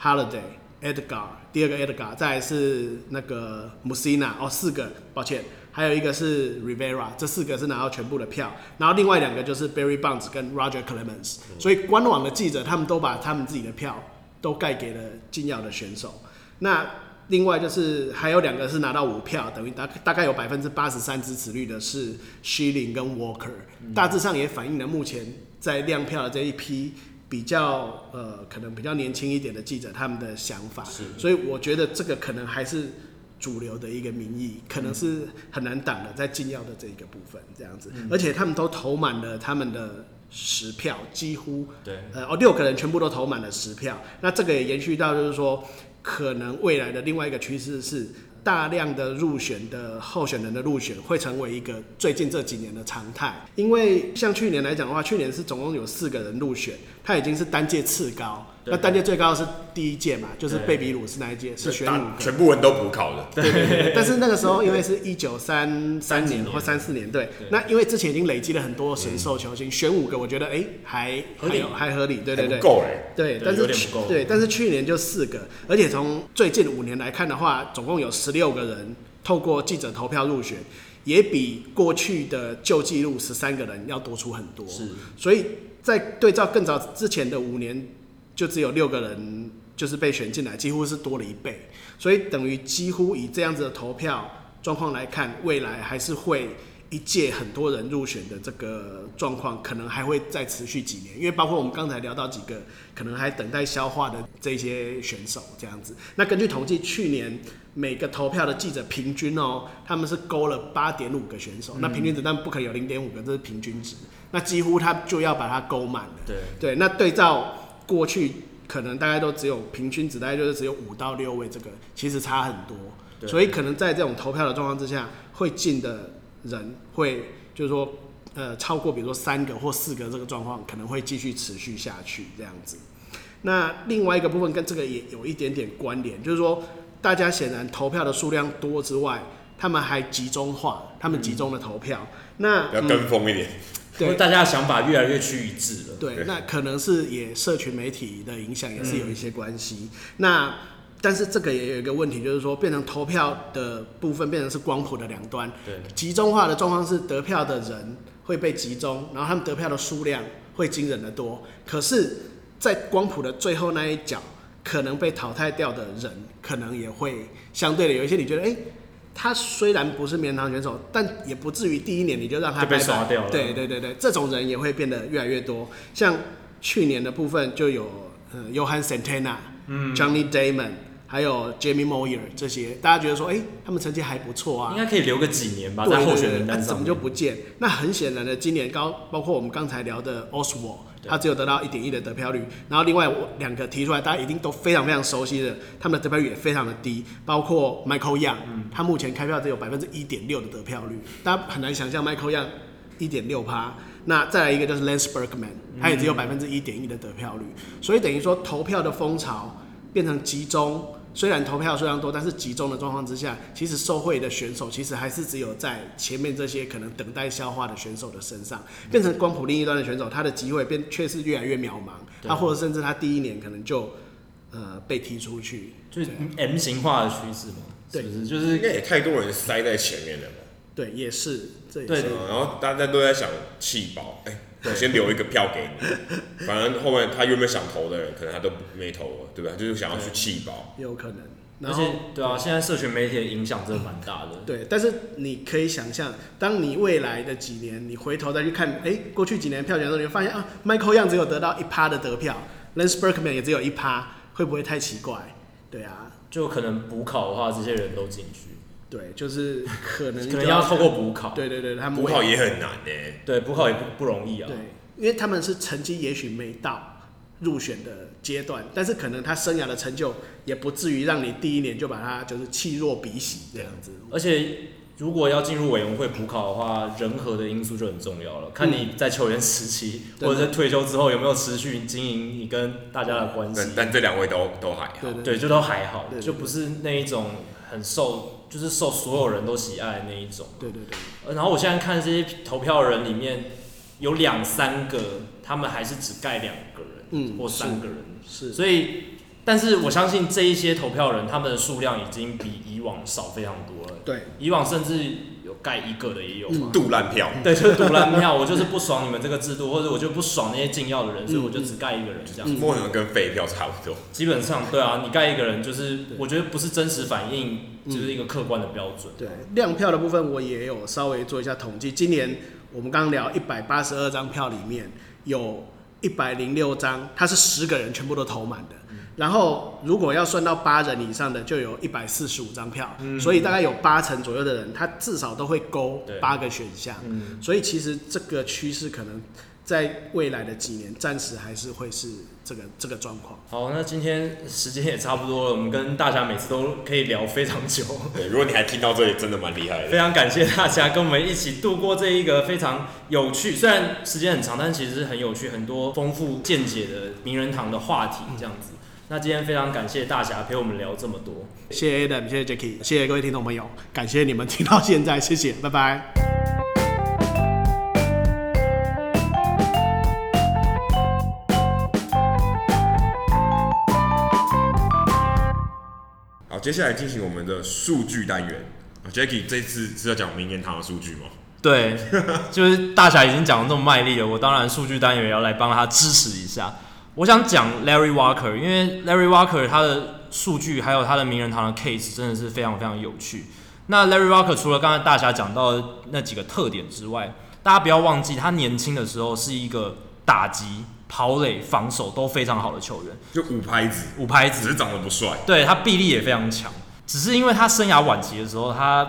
Halladay。Edgar，第二个 Edgar，再来是那个 Musina，哦，四个，抱歉，还有一个是 Rivera，这四个是拿到全部的票，然后另外两个就是 Barry Bonds 跟 Roger Clemens，所以官网的记者他们都把他们自己的票都盖给了禁药的选手。那另外就是还有两个是拿到五票，等于大大概有百分之八十三支持率的是 Shilling 跟 Walker，大致上也反映了目前在亮票的这一批。比较呃，可能比较年轻一点的记者，他们的想法，是。所以我觉得这个可能还是主流的一个民意，可能是很难挡的，在禁药的这一个部分这样子，嗯、而且他们都投满了他们的十票，几乎对，呃哦，六个人全部都投满了十票，那这个也延续到就是说，可能未来的另外一个趋势是。大量的入选的候选人的入选会成为一个最近这几年的常态，因为像去年来讲的话，去年是总共有四个人入选，他已经是单届次高。那单届最高的是第一届嘛，就是贝比鲁斯那一届是选五个，全部人都补考的。对对对。但是那个时候因为是一九三三年或三四年，对。那因为之前已经累积了很多神兽球星，选五个我觉得哎还合理，还合理，对对对。够哎。对，但是对，但是去年就四个，而且从最近五年来看的话，总共有十六个人透过记者投票入选，也比过去的旧纪录十三个人要多出很多。是。所以在对照更早之前的五年。就只有六个人，就是被选进来，几乎是多了一倍，所以等于几乎以这样子的投票状况来看，未来还是会一届很多人入选的这个状况，可能还会再持续几年，因为包括我们刚才聊到几个可能还等待消化的这些选手这样子。那根据统计，去年每个投票的记者平均哦，他们是勾了八点五个选手，嗯、那平均值但不可能有零点五个，这是平均值，那几乎他就要把它勾满了。对对，那对照。过去可能大概都只有平均值，大概就是只有五到六位，这个其实差很多。所以可能在这种投票的状况之下，会进的人会就是说，呃，超过比如说三个或四个这个状况，可能会继续持续下去这样子。那另外一个部分跟这个也有一点点关联，就是说大家显然投票的数量多之外，他们还集中化，他们集中的投票，嗯、那要跟风一点。嗯 对，大家的想法越来越趋一致了。对，那可能是也社群媒体的影响也是有一些关系。嗯、那但是这个也有一个问题，就是说变成投票的部分变成是光谱的两端。对，集中化的状况是得票的人会被集中，然后他们得票的数量会惊人的多。可是，在光谱的最后那一角，可能被淘汰掉的人，可能也会相对的有一些你觉得哎。诶他虽然不是名人堂选手，但也不至于第一年你就让他就被刷掉了。对对对对，这种人也会变得越来越多。像去年的部分就有呃，Johan Santana，嗯，Johnny Damon，还有 Jamie Moyer 这些，大家觉得说，哎、欸，他们成绩还不错啊，应该可以留个几年吧，对对对在候选人单上。那怎么就不见？那很显然的，今年高包括我们刚才聊的 Oswalt。他只有得到一点一的得票率，然后另外我两个提出来，大家一定都非常非常熟悉的，他们的得票率也非常的低，包括 Michael Young，他目前开票只有百分之一点六的得票率，大家很难想象 Michael Young 一点六趴。那再来一个就是 Lance Berkman，他也只有百分之一点一的得票率，所以等于说投票的风潮变成集中。虽然投票数量多，但是集中的状况之下，其实受惠的选手其实还是只有在前面这些可能等待消化的选手的身上，变成光谱另一端的选手，他的机会变却是越来越渺茫，他或者甚至他第一年可能就呃被踢出去，就是 M 型化的趋势嘛，对，是不是？就是应该也太多人塞在前面了嘛，对，也是，这也是。对，然后大家都在想弃保，哎、欸。我先留一个票给你，反正后面他原本想投的人，可能他都没投了，对吧？就是想要去弃保，有可能。而且，对啊，现在社群媒体的影响真的蛮大的。对，但是你可以想象，当你未来的几年，你回头再去看，哎、欸，过去几年票选的时候，你会发现啊，Michael Young 只有得到一趴的得票，Lance Berkman 也只有一趴，会不会太奇怪？对啊，就可能补考的话，这些人都进去。对，就是可能 可能要透过补考。对对对，他们补考也很难呢。对，补考也不不容易啊。对，因为他们是成绩也许没到入选的阶段，但是可能他生涯的成就也不至于让你第一年就把他就是弃若敝屣这样子。而且如果要进入委员会补考的话，人和的因素就很重要了。看你在球员时期、嗯、或者在退休之后有没有持续经营你跟大家的关系。但这两位都都还好。对，就都还好，就不是那一种很受。就是受所有人都喜爱的那一种。对对对。然后我现在看这些投票人里面，有两三个，他们还是只盖两个人，嗯，或三个人。是。所以，但是我相信这一些投票人，他们的数量已经比以往少非常多了。对。以往甚至有盖一个的也有嘛。赌烂票。对，就是赌烂票。我就是不爽你们这个制度，或者我就不爽那些禁药的人，所以我就只盖一个人这样。为什么跟废票差不多？基本上，对啊，你盖一个人就是，我觉得不是真实反映。就是一个客观的标准。对，量票的部分我也有稍微做一下统计。今年我们刚刚聊一百八十二张票里面，有一百零六张，它是十个人全部都投满的。然后如果要算到八人以上的，就有一百四十五张票。所以大概有八成左右的人，他至少都会勾八个选项。所以其实这个趋势可能。在未来的几年，暂时还是会是这个这个状况。好，那今天时间也差不多了，我们跟大侠每次都可以聊非常久。对，如果你还听到这里，真的蛮厉害的。非常感谢大家跟我们一起度过这一个非常有趣，虽然时间很长，但其实是很有趣、很多丰富见解的名人堂的话题这样子。那今天非常感谢大侠陪我们聊这么多，谢谢 Adam，谢谢 Jacky，谢谢各位听众朋友，感谢你们听到现在，谢谢，拜拜。接下来进行我们的数据单元。Jacky 这次是要讲名人堂的数据吗？对，就是大侠已经讲的这么卖力了，我当然数据单元也要来帮他支持一下。我想讲 Larry Walker，因为 Larry Walker 他的数据还有他的名人堂的 case 真的是非常非常有趣。那 Larry Walker 除了刚才大侠讲到的那几个特点之外，大家不要忘记他年轻的时候是一个打击。跑垒、防守都非常好的球员，就五拍子，五拍子，只是长得不帅。对，他臂力也非常强，只是因为他生涯晚期的时候，他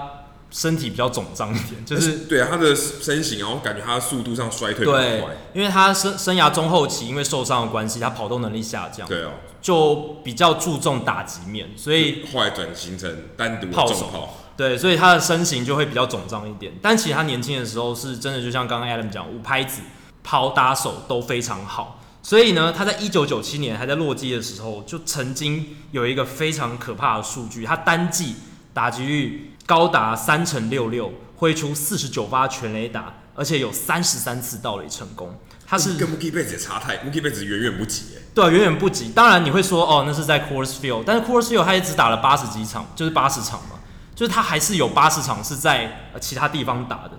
身体比较肿胀一点，就是对啊，他的身形然后感觉他的速度上衰退比较快。对，因为他生生涯中后期因为受伤的关系，他跑动能力下降。对哦，就比较注重打击面，所以后来转型成单独炮手。对，所以他的身形就会比较肿胀一点。但其实他年轻的时候是真的，就像刚刚 Adam 讲，五拍子。跑打手都非常好，所以呢，他在一九九七年还在洛基的时候，就曾经有一个非常可怕的数据，他单季打击率高达三成六六，挥出四十九发全垒打，而且有三十三次盗垒成功。他是跟 Mookie Betts 也差太，Mookie Betts 远远不及哎。对啊，远远不及。当然你会说哦，那是在 Coors Field，但是 Coors Field 他也只打了八十几场，就是八十场嘛，就是他还是有八十场是在呃其他地方打的。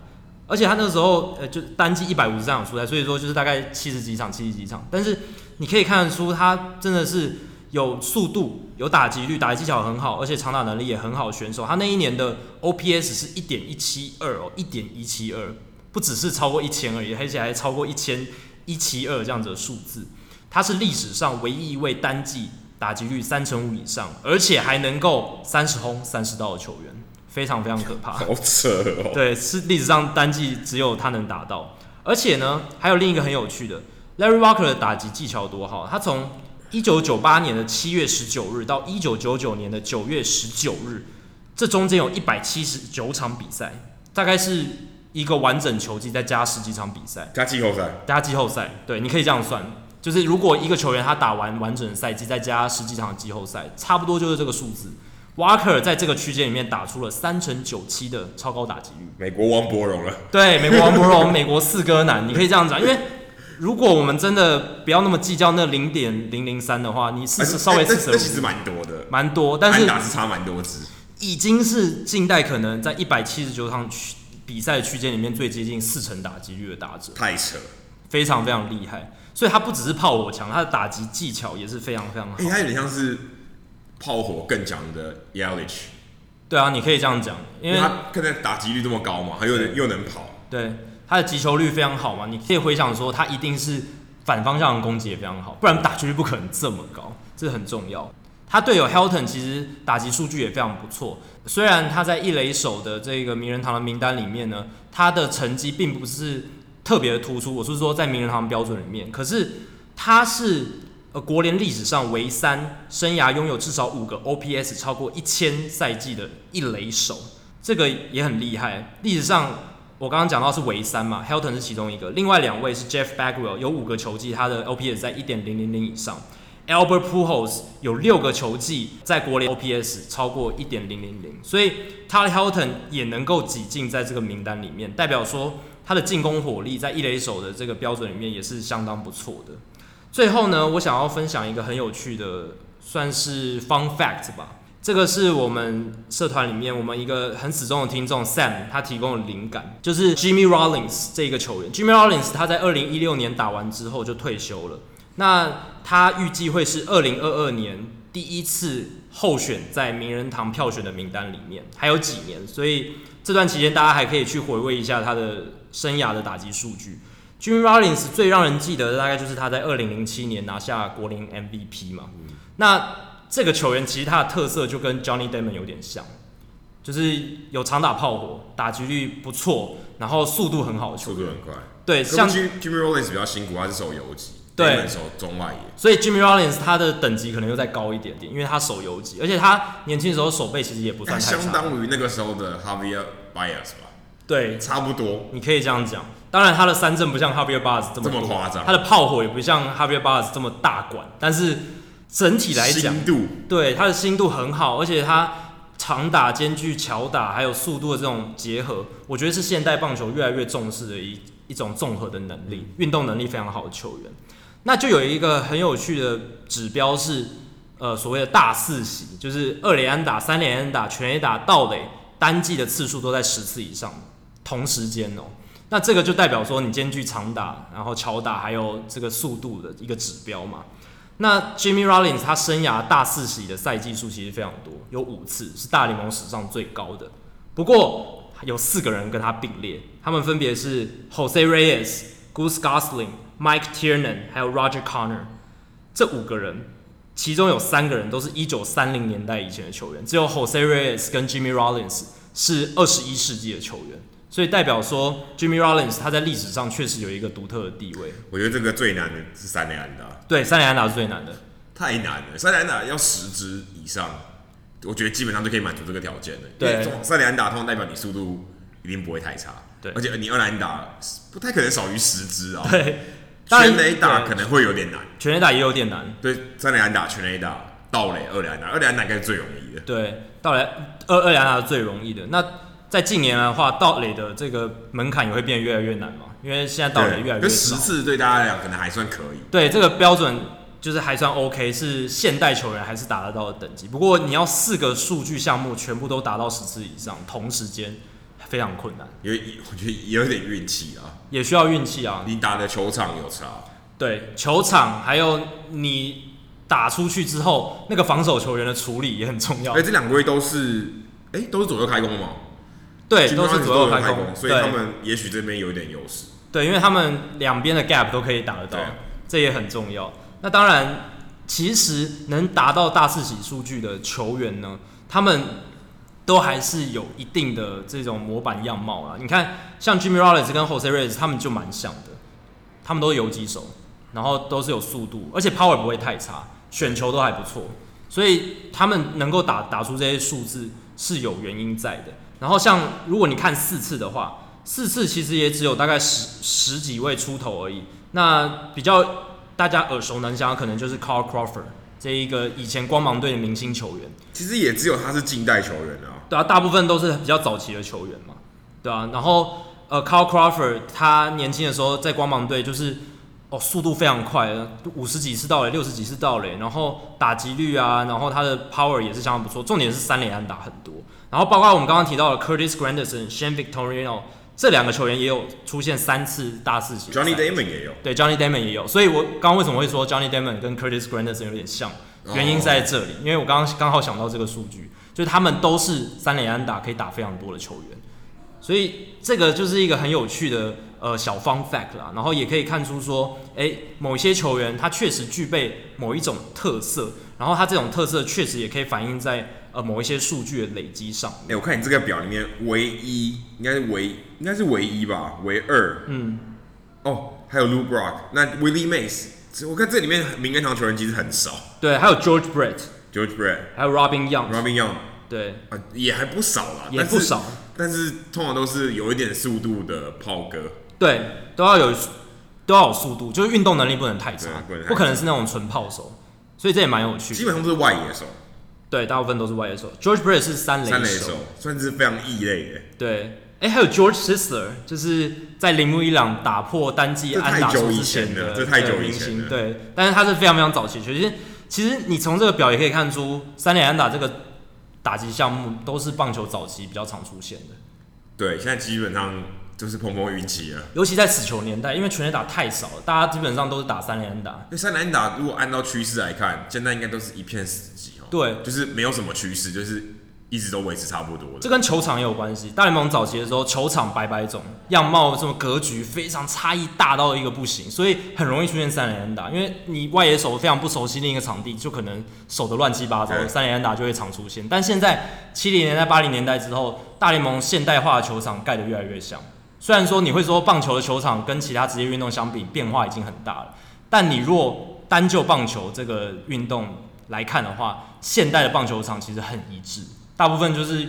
而且他那时候，呃，就单季一百五十场出赛，所以说就是大概七十几场，七十几场。但是你可以看得出，他真的是有速度、有打击率、打击技巧很好，而且长打能力也很好选手。他那一年的 OPS 是一点一七二哦，一点一七二，不只是超过一千而已，而且还超过一千一七二这样子的数字。他是历史上唯一一位单季打击率三成五以上，而且还能够三十轰三十盗的球员，非常非常可怕。好扯哦！对，是历史上单季只有他能达到。而且呢，还有另一个很有趣的，Larry Walker 的打击技巧多好，他从一九九八年的七月十九日到一九九九年的九月十九日，这中间有一百七十九场比赛，大概是一个完整球季再加十几场比赛，加季后赛，加季后赛，对，你可以这样算，就是如果一个球员他打完完整的赛季，再加十几场季后赛，差不多就是这个数字。Walker 在这个区间里面打出了三成九七的超高打击率，美国王柏荣了。对，美国王柏荣，美国四哥男，你可以这样讲，因为。如果我们真的不要那么计较那零点零零三的话，你是稍微四舍五入，其实蛮多的，蛮多，但是打是差蛮多支，已经是近代可能在一百七十九场比赛区间里面最接近四成打击率的打者，太扯，非常非常厉害。所以他不只是炮火强，他的打击技巧也是非常非常好。哎、欸，他有点像是炮火更强的 Yelich。对啊，你可以这样讲，因为，他现在打击率这么高嘛，他又能又能跑，对。他的击球率非常好嘛，你可以回想说，他一定是反方向的攻击也非常好，不然打击率不可能这么高，这很重要。他队友 Helton 其实打击数据也非常不错，虽然他在一垒手的这个名人堂的名单里面呢，他的成绩并不是特别的突出，我是说在名人堂标准里面，可是他是呃国联历史上唯三生涯拥有至少五个 OPS 超过一千赛季的一垒手，这个也很厉害，历史上。我刚刚讲到是唯三嘛，Helton 是其中一个，另外两位是 Jeff Bagwell，有五个球季他的 OPS 在一点零零零以上，Albert Pujols 有六个球季在国联 OPS 超过一点零零零，所以 Todd Helton 也能够挤进在这个名单里面，代表说他的进攻火力在一垒手的这个标准里面也是相当不错的。最后呢，我想要分享一个很有趣的，算是 Fun Fact 吧。这个是我们社团里面我们一个很死忠的听众 Sam，他提供的灵感，就是 Jimmy Rollins 这一个球员。Jimmy Rollins 他在二零一六年打完之后就退休了，那他预计会是二零二二年第一次候选在名人堂票选的名单里面，还有几年，所以这段期间大家还可以去回味一下他的生涯的打击数据。Jimmy Rollins 最让人记得的大概就是他在二零零七年拿下国联 MVP 嘛，那。这个球员其实他的特色就跟 Johnny Damon 有点像，就是有长打炮火，打击率不错，然后速度很好的球员，速度很快。对，像 Jimmy Rollins 比较辛苦，他是守游击，对，守中外野。所以 Jimmy Rollins 他的等级可能又再高一点点，因为他守游击，而且他年轻的时候手背其实也不算太差。相当于那个时候的 Javier Baez 吧？对，差不多。你可以这样讲。当然，他的三振不像 Javier Baez 这么这么夸张，他的炮火也不像 Javier Baez 这么大管，但是。整体来讲，对他的心度很好，而且他长打兼具巧打还有速度的这种结合，我觉得是现代棒球越来越重视的一一种综合的能力，运动能力非常好的球员。那就有一个很有趣的指标是，呃，所谓的大四喜，就是二垒安打、三垒安打、全垒打、盗垒，单季的次数都在十次以上，同时间哦。那这个就代表说你兼具长打，然后巧打，还有这个速度的一个指标嘛。那 Jimmy Rollins 他生涯大四喜的赛季数其实非常多，有五次是大联盟史上最高的。不过有四个人跟他并列，他们分别是 Jose Reyes、Goose Gosling、Mike Tiernan 还有 Roger Connor。这五个人，其中有三个人都是一九三零年代以前的球员，只有 Jose Reyes 跟 Jimmy Rollins 是二十一世纪的球员。所以代表说，Jimmy Rollins 他在历史上确实有一个独特的地位。我觉得这个最难的是三连安打。对，三连安打是最难的。太难了，三连安打要十支以上，我觉得基本上就可以满足这个条件了。对，三连安打通常代表你速度一定不会太差。对，而且你二垒安打不太可能少于十支啊。对，全垒打可能会有点难。全垒打也有点难。对，三连安打、全垒打、盗垒、二连安打，二连安打应该是最容易的。对，盗垒二二连安打是最容易的。那在近年来的话，盗垒的这个门槛也会变得越来越难嘛，因为现在盗垒越来越少。十次对大家来讲可能还算可以。对，这个标准就是还算 OK，是现代球员还是达得到的等级。不过你要四个数据项目全部都达到十次以上，同时间非常困难。因为，我觉得也有点运气啊，也需要运气啊。你打的球场有差。对，球场还有你打出去之后，那个防守球员的处理也很重要。哎，这两位都是，哎，都是左右开弓吗？对，都是左右开弓，所以他们也许这边有一点优势。对，因为他们两边的 gap 都可以打得到，这也很重要。那当然，其实能达到大四喜数据的球员呢，他们都还是有一定的这种模板样貌啊。你看，像 Jimmy Rollins 跟 Jose Reyes，他们就蛮像的，他们都是游击手，然后都是有速度，而且 power 不会太差，选球都还不错，所以他们能够打打出这些数字是有原因在的。然后像如果你看四次的话，四次其实也只有大概十十几位出头而已。那比较大家耳熟能详的可能就是 Carl Crawford 这一个以前光芒队的明星球员。其实也只有他是近代球员啊。对啊，大部分都是比较早期的球员嘛。对啊，然后呃，Carl Crawford 他年轻的时候在光芒队就是哦速度非常快，五十几次到垒，六十几次到垒，然后打击率啊，然后他的 power 也是相当不错。重点是三连安打很多。然后包括我们刚刚提到的 Curtis Granderson、Shane Victorino 这两个球员也有出现三次大四喜。Johnny Damon 也有。对，Johnny Damon 也有。所以我刚刚为什么会说 Johnny Damon 跟 Curtis Granderson 有点像？原因在这里，因为我刚刚刚好想到这个数据，就是他们都是三连安打可以打非常多的球员。所以这个就是一个很有趣的呃小 fun fact 啦。然后也可以看出说，哎，某些球员他确实具备某一种特色，然后他这种特色确实也可以反映在。呃，某一些数据的累积上，哎、欸，我看你这个表里面，唯一应该是唯应该是唯一吧，唯二，嗯，哦，还有 Lou Brock，那 Willie Mays，我看这里面名人堂球员其实很少，对，还有 George Brett，George Brett，还有 Robin Young，Robin Young，对，啊，也还不少啦，也不少，但是，但是通常都是有一点速度的炮哥，对，都要有都要有速度，就是运动能力不能太差，不，不可能是那种纯炮手，所以这也蛮有趣的，基本上都是外野手。对，大部分都是外野手。George Brett 是三垒手，手，算是非常异类的。对，哎，还有 George Sisler，就是在铃木一朗打破单季安打数之前的，这太久以前了。对，但是他是非常非常早期。其实，其实你从这个表也可以看出，三垒安打这个打击项目都是棒球早期比较常出现的。对，现在基本上。就是碰碰运气了，尤其在死球年代，因为全垒打太少了，大家基本上都是打三连打。那三连打如果按照趋势来看，现在应该都是一片死寂哦。对，就是没有什么趋势，就是一直都维持差不多的。这跟球场也有关系。大联盟早期的时候，球场百百种，样貌什么格局非常差异大到一个不行，所以很容易出现三连打。因为你外野手非常不熟悉另一个场地，就可能守得乱七八糟，三连打就会常出现。但现在七零年代、八零年代之后，大联盟现代化的球场盖得越来越像。虽然说你会说棒球的球场跟其他职业运动相比变化已经很大了，但你若单就棒球这个运动来看的话，现代的棒球场其实很一致，大部分就是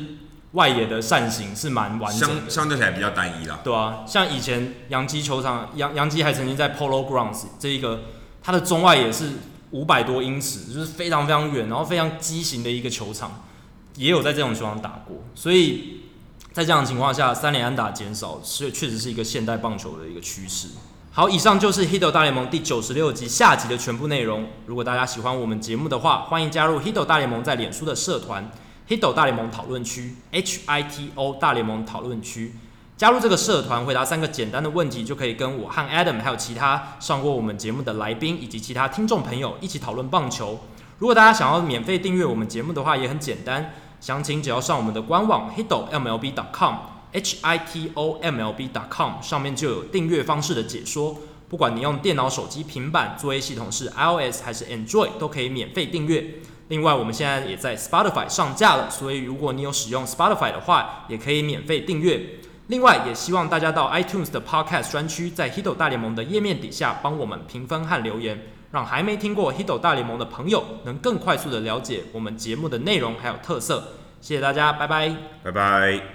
外野的扇形是蛮完整的，相相对起来比较单一啦。对啊，像以前洋基球场，洋洋基还曾经在 Polo Grounds 这一个它的中外也是五百多英尺，就是非常非常远，然后非常畸形的一个球场，也有在这种球场打过，所以。在这样的情况下，三连安打减少是确实是一个现代棒球的一个趋势。好，以上就是《Hito 大联盟》第九十六集下集的全部内容。如果大家喜欢我们节目的话，欢迎加入《Hito 大联盟》在脸书的社团 “Hito 大联盟讨论区 ”（H I T O 大联盟讨论区）。加入这个社团，回答三个简单的问题，就可以跟我和 Adam 还有其他上过我们节目的来宾以及其他听众朋友一起讨论棒球。如果大家想要免费订阅我们节目的话，也很简单。详情只要上我们的官网 HitO MLB.com h i t o m l b dot com 上面就有订阅方式的解说。不管你用电脑、手机、平板，作业系统是 iOS 还是 Android，都可以免费订阅。另外，我们现在也在 Spotify 上架了，所以如果你有使用 Spotify 的话，也可以免费订阅。另外，也希望大家到 iTunes 的 Podcast 专区，在 Hito 大联盟的页面底下帮我们评分和留言。让还没听过《Hito 大联盟》的朋友能更快速的了解我们节目的内容还有特色。谢谢大家，拜拜，拜拜。